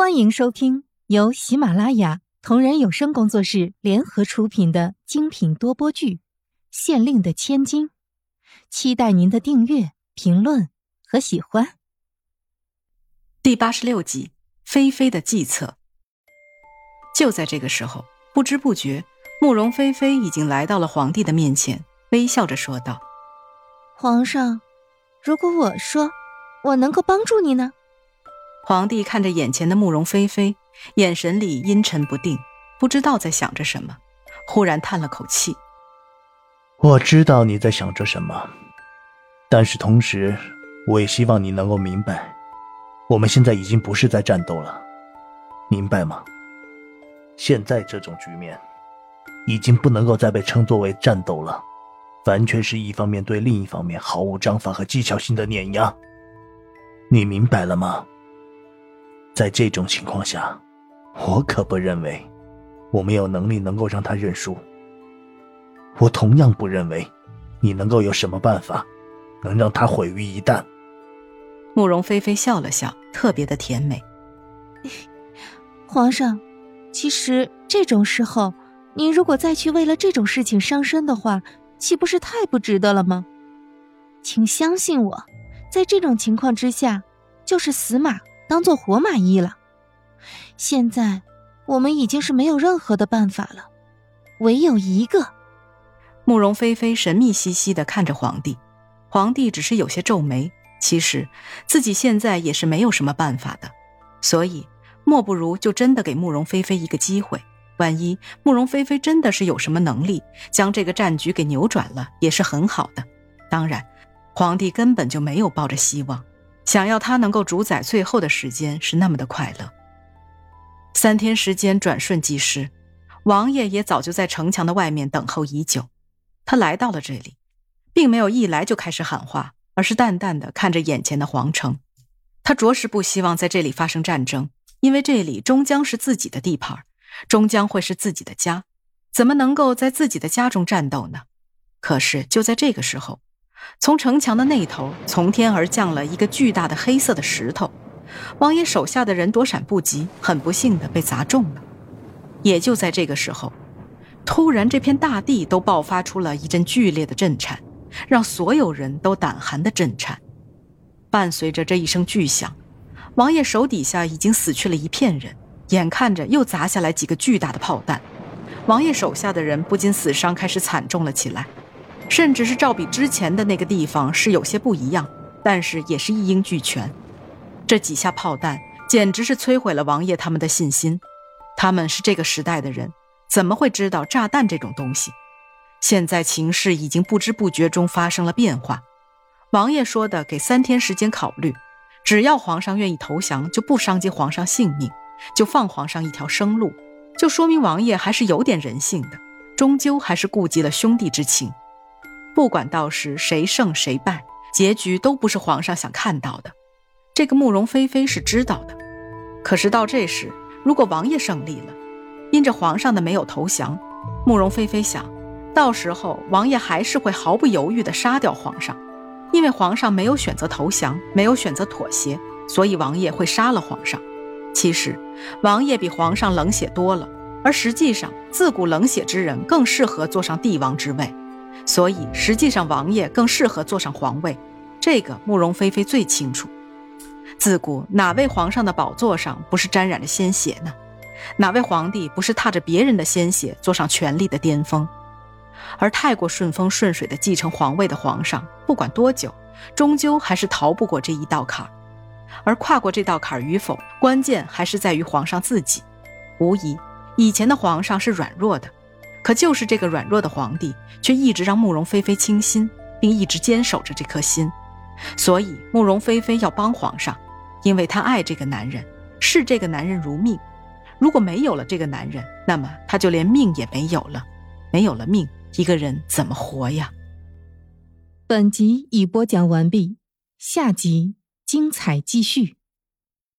欢迎收听由喜马拉雅同人有声工作室联合出品的精品多播剧《县令的千金》，期待您的订阅、评论和喜欢。第八十六集《菲菲的计策》。就在这个时候，不知不觉，慕容菲菲已经来到了皇帝的面前，微笑着说道：“皇上，如果我说我能够帮助你呢？”皇帝看着眼前的慕容菲菲，眼神里阴沉不定，不知道在想着什么，忽然叹了口气：“我知道你在想着什么，但是同时，我也希望你能够明白，我们现在已经不是在战斗了，明白吗？现在这种局面，已经不能够再被称作为战斗了，完全是一方面对另一方面毫无章法和技巧性的碾压。你明白了吗？”在这种情况下，我可不认为我们有能力能够让他认输。我同样不认为你能够有什么办法能让他毁于一旦。慕容菲菲笑了笑，特别的甜美。皇上，其实这种时候，您如果再去为了这种事情伤身的话，岂不是太不值得了吗？请相信我，在这种情况之下，就是死马。当做活马医了。现在我们已经是没有任何的办法了，唯有一个。慕容菲菲神秘兮兮的看着皇帝，皇帝只是有些皱眉。其实自己现在也是没有什么办法的，所以莫不如就真的给慕容菲菲一个机会。万一慕容菲菲真的是有什么能力，将这个战局给扭转了，也是很好的。当然，皇帝根本就没有抱着希望。想要他能够主宰最后的时间是那么的快乐。三天时间转瞬即逝，王爷也早就在城墙的外面等候已久。他来到了这里，并没有一来就开始喊话，而是淡淡的看着眼前的皇城。他着实不希望在这里发生战争，因为这里终将是自己的地盘，终将会是自己的家，怎么能够在自己的家中战斗呢？可是就在这个时候。从城墙的那头，从天而降了一个巨大的黑色的石头，王爷手下的人躲闪不及，很不幸的被砸中了。也就在这个时候，突然这片大地都爆发出了一阵剧烈的震颤，让所有人都胆寒的震颤。伴随着这一声巨响，王爷手底下已经死去了一片人，眼看着又砸下来几个巨大的炮弹，王爷手下的人不禁死伤开始惨重了起来。甚至是照比之前的那个地方是有些不一样，但是也是一应俱全。这几下炮弹简直是摧毁了王爷他们的信心。他们是这个时代的人，怎么会知道炸弹这种东西？现在情势已经不知不觉中发生了变化。王爷说的给三天时间考虑，只要皇上愿意投降，就不伤及皇上性命，就放皇上一条生路，就说明王爷还是有点人性的，终究还是顾及了兄弟之情。不管到时谁胜谁败，结局都不是皇上想看到的。这个慕容菲菲是知道的。可是到这时，如果王爷胜利了，因着皇上的没有投降，慕容菲菲想到时候王爷还是会毫不犹豫地杀掉皇上，因为皇上没有选择投降，没有选择妥协，所以王爷会杀了皇上。其实，王爷比皇上冷血多了，而实际上，自古冷血之人更适合坐上帝王之位。所以，实际上王爷更适合坐上皇位，这个慕容菲菲最清楚。自古哪位皇上的宝座上不是沾染着鲜血呢？哪位皇帝不是踏着别人的鲜血坐上权力的巅峰？而太过顺风顺水的继承皇位的皇上，不管多久，终究还是逃不过这一道坎儿。而跨过这道坎儿与否，关键还是在于皇上自己。无疑，以前的皇上是软弱的。可就是这个软弱的皇帝，却一直让慕容菲菲倾心，并一直坚守着这颗心。所以慕容菲菲要帮皇上，因为她爱这个男人，视这个男人如命。如果没有了这个男人，那么她就连命也没有了。没有了命，一个人怎么活呀？本集已播讲完毕，下集精彩继续。